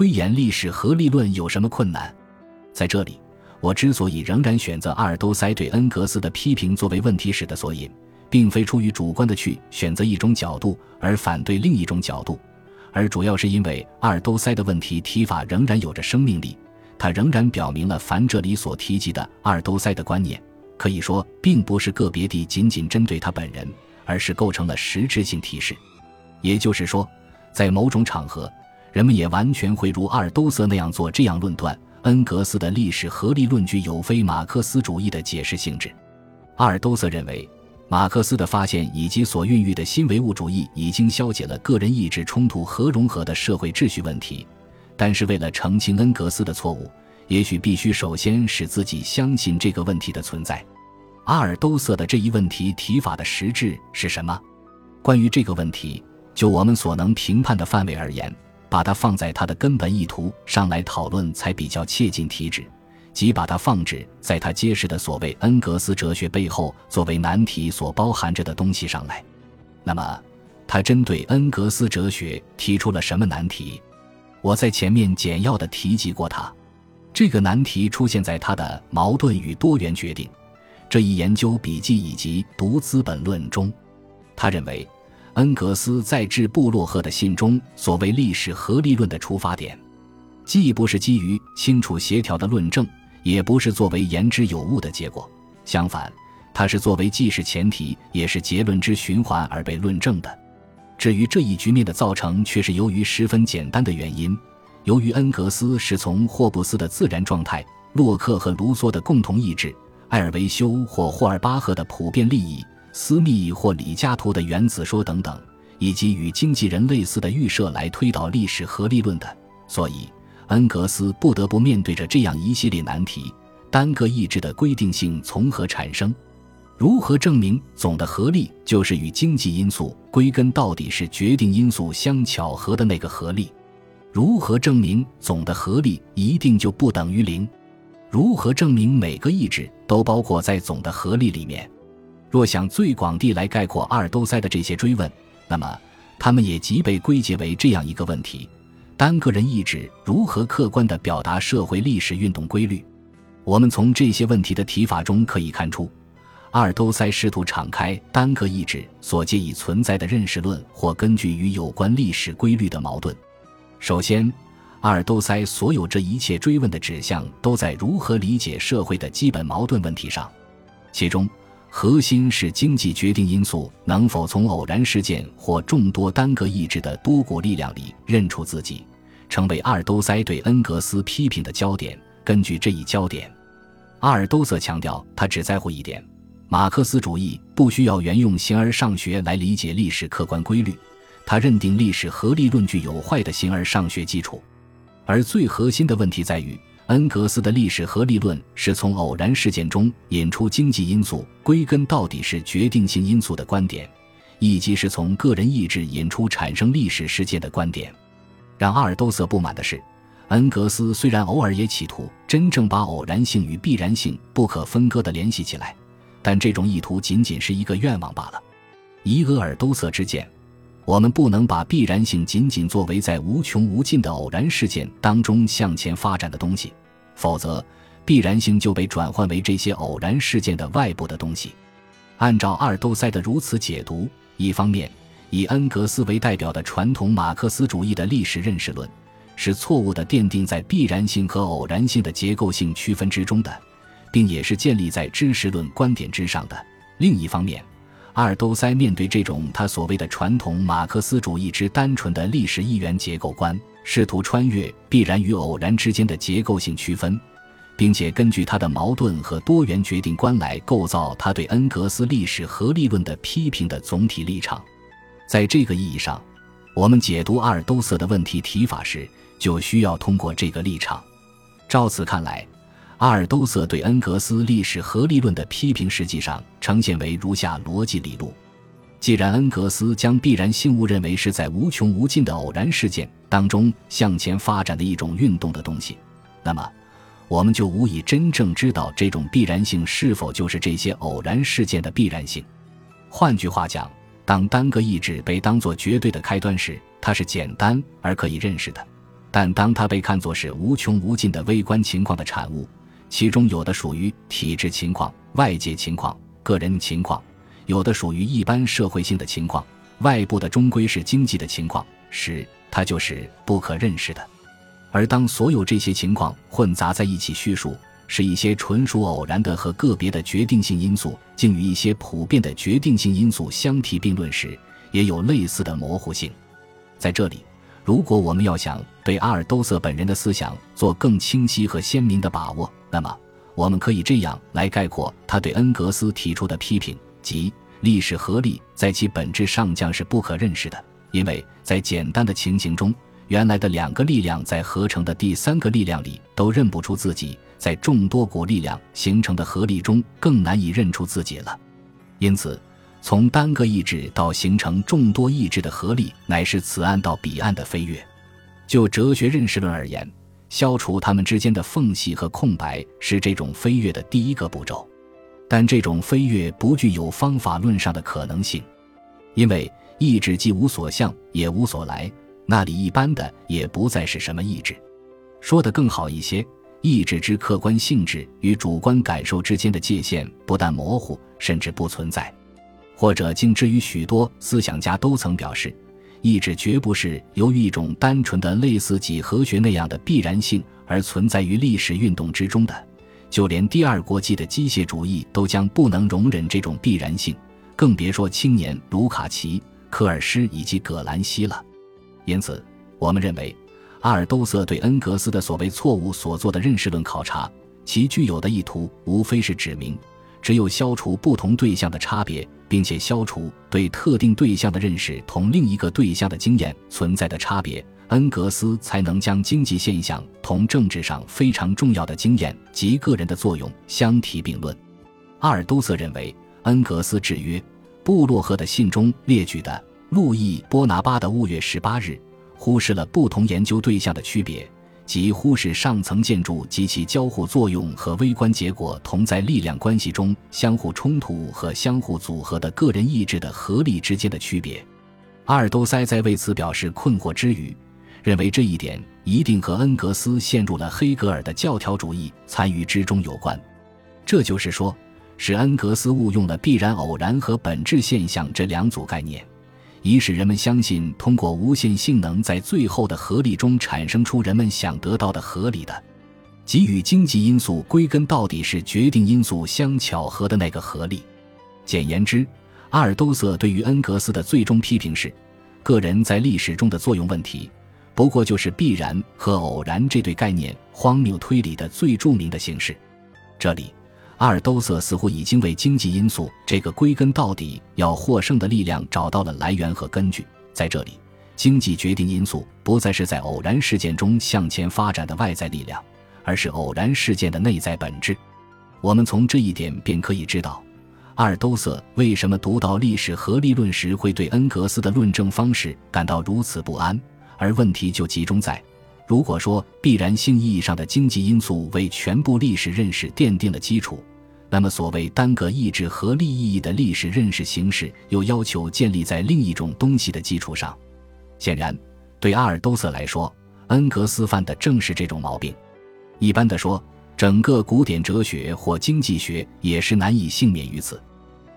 推演历史合力论有什么困难？在这里，我之所以仍然选择阿尔都塞对恩格斯的批评作为问题史的索引，并非出于主观的去选择一种角度而反对另一种角度，而主要是因为阿尔都塞的问题提法仍然有着生命力，它仍然表明了凡这里所提及的阿尔都塞的观念，可以说并不是个别地仅仅针对他本人，而是构成了实质性提示。也就是说，在某种场合，人们也完全会如阿尔都塞那样做这样论断。恩格斯的历史合力论据有非马克思主义的解释性质。阿尔都塞认为，马克思的发现以及所孕育的新唯物主义已经消解了个人意志冲突和融合的社会秩序问题。但是，为了澄清恩格斯的错误，也许必须首先使自己相信这个问题的存在。阿尔都塞的这一问题提法的实质是什么？关于这个问题，就我们所能评判的范围而言。把它放在它的根本意图上来讨论，才比较切近题旨，即把它放置在他揭示的所谓恩格斯哲学背后作为难题所包含着的东西上来。那么，他针对恩格斯哲学提出了什么难题？我在前面简要的提及过他。这个难题出现在他的《矛盾与多元决定》这一研究笔记以及《读资本论》中。他认为。恩格斯在致布洛赫的信中所谓历史合力论的出发点，既不是基于清楚协调的论证，也不是作为言之有物的结果。相反，它是作为既是前提也是结论之循环而被论证的。至于这一局面的造成，却是由于十分简单的原因：由于恩格斯是从霍布斯的自然状态、洛克和卢梭的共同意志、埃尔维修或霍尔巴赫的普遍利益。斯密或李嘉图的原子说等等，以及与经纪人类似的预设来推导历史合力论的，所以恩格斯不得不面对着这样一系列难题：单个意志的规定性从何产生？如何证明总的合力就是与经济因素归根到底是决定因素相巧合的那个合力？如何证明总的合力一定就不等于零？如何证明每个意志都包括在总的合力里面？若想最广地来概括阿尔都塞的这些追问，那么他们也即被归结为这样一个问题：单个人意志如何客观地表达社会历史运动规律？我们从这些问题的提法中可以看出，阿尔都塞试图敞开单个意志所借以存在的认识论或根据与有关历史规律的矛盾。首先，阿尔都塞所有这一切追问的指向都在如何理解社会的基本矛盾问题上，其中。核心是经济决定因素能否从偶然事件或众多单个意志的多股力量里认出自己，成为阿尔都塞对恩格斯批评的焦点。根据这一焦点，阿尔都塞强调他只在乎一点：马克思主义不需要沿用形而上学来理解历史客观规律。他认定历史合力论具有坏的形而上学基础，而最核心的问题在于。恩格斯的历史合力论是从偶然事件中引出经济因素，归根到底是决定性因素的观点，以及是从个人意志引出产生历史事件的观点。让阿尔都塞不满的是，恩格斯虽然偶尔也企图真正把偶然性与必然性不可分割地联系起来，但这种意图仅仅是一个愿望罢了。以俄尔都塞之见。我们不能把必然性仅仅作为在无穷无尽的偶然事件当中向前发展的东西，否则必然性就被转换为这些偶然事件的外部的东西。按照阿尔都塞的如此解读，一方面以恩格斯为代表的传统马克思主义的历史认识论是错误的，奠定在必然性和偶然性的结构性区分之中的，并也是建立在知识论观点之上的；另一方面。阿尔都塞面对这种他所谓的传统马克思主义之单纯的历史一元结构观，试图穿越必然与偶然之间的结构性区分，并且根据他的矛盾和多元决定观来构造他对恩格斯历史合力论的批评的总体立场。在这个意义上，我们解读阿尔都塞的问题提法时，就需要通过这个立场。照此看来。阿尔都塞对恩格斯历史合力论的批评，实际上呈现为如下逻辑理路：既然恩格斯将必然性误认为是在无穷无尽的偶然事件当中向前发展的一种运动的东西，那么我们就无以真正知道这种必然性是否就是这些偶然事件的必然性。换句话讲，当单个意志被当作绝对的开端时，它是简单而可以认识的。但当它被看作是无穷无尽的微观情况的产物，其中有的属于体制情况、外界情况、个人情况，有的属于一般社会性的情况，外部的终归是经济的情况时，它就是不可认识的。而当所有这些情况混杂在一起叙述，是一些纯属偶然的和个别的决定性因素，竟与一些普遍的决定性因素相提并论时，也有类似的模糊性。在这里。如果我们要想对阿尔都塞本人的思想做更清晰和鲜明的把握，那么我们可以这样来概括他对恩格斯提出的批评：即历史合力在其本质上将是不可认识的，因为在简单的情形中，原来的两个力量在合成的第三个力量里都认不出自己，在众多股力量形成的合力中更难以认出自己了，因此。从单个意志到形成众多意志的合力，乃是此岸到彼岸的飞跃。就哲学认识论而言，消除它们之间的缝隙和空白是这种飞跃的第一个步骤。但这种飞跃不具有方法论上的可能性，因为意志既无所向也无所来，那里一般的也不再是什么意志。说得更好一些，意志之客观性质与主观感受之间的界限不但模糊，甚至不存在。或者，竟之于许多思想家都曾表示，意志绝不是由于一种单纯的类似几何学那样的必然性而存在于历史运动之中的。就连第二国际的机械主义都将不能容忍这种必然性，更别说青年卢卡奇、科尔施以及葛兰西了。因此，我们认为，阿尔都塞对恩格斯的所谓错误所做的认识论考察，其具有的意图无非是指明。只有消除不同对象的差别，并且消除对特定对象的认识同另一个对象的经验存在的差别，恩格斯才能将经济现象同政治上非常重要的经验及个人的作用相提并论。阿尔都塞认为，恩格斯制约布洛赫的信中列举的路易波拿巴的五月十八日，忽视了不同研究对象的区别。即忽视上层建筑及其交互作用和微观结果同在力量关系中相互冲突和相互组合的个人意志的合力之间的区别。阿尔都塞在为此表示困惑之余，认为这一点一定和恩格斯陷入了黑格尔的教条主义参与之中有关。这就是说，是恩格斯误用了必然、偶然和本质现象这两组概念。以使人们相信，通过无限性能在最后的合力中产生出人们想得到的合理的，给予经济因素归根到底是决定因素相巧合的那个合力。简言之，阿尔都塞对于恩格斯的最终批评是：个人在历史中的作用问题，不过就是必然和偶然这对概念荒谬推理的最著名的形式。这里。阿尔都塞似乎已经为经济因素这个归根到底要获胜的力量找到了来源和根据。在这里，经济决定因素不再是在偶然事件中向前发展的外在力量，而是偶然事件的内在本质。我们从这一点便可以知道，阿尔都塞为什么读到历史合力论时会对恩格斯的论证方式感到如此不安。而问题就集中在。如果说必然性意义上的经济因素为全部历史认识奠定了基础，那么所谓单个意志合力意义的历史认识形式又要求建立在另一种东西的基础上。显然，对阿尔都塞来说，恩格斯犯的正是这种毛病。一般的说，整个古典哲学或经济学也是难以幸免于此。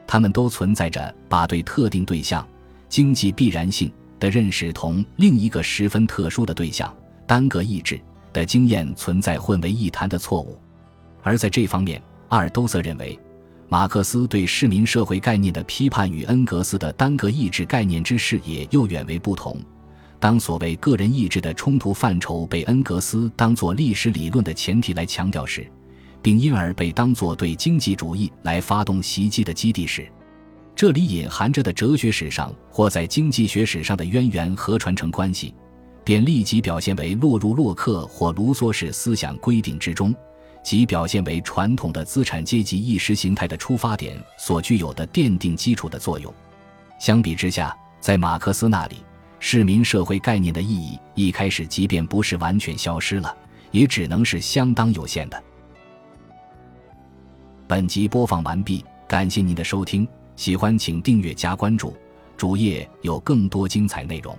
他们都存在着把对特定对象经济必然性的认识同另一个十分特殊的对象。单个意志的经验存在混为一谈的错误，而在这方面，阿尔都塞认为，马克思对市民社会概念的批判与恩格斯的单个意志概念之视野又远为不同。当所谓个人意志的冲突范畴被恩格斯当作历史理论的前提来强调时，并因而被当作对经济主义来发动袭击的基地时，这里隐含着的哲学史上或在经济学史上的渊源和传承关系。便立即表现为落入洛克或卢梭式思想规定之中，即表现为传统的资产阶级意识形态的出发点所具有的奠定基础的作用。相比之下，在马克思那里，市民社会概念的意义一开始即便不是完全消失了，也只能是相当有限的。本集播放完毕，感谢您的收听，喜欢请订阅加关注，主页有更多精彩内容。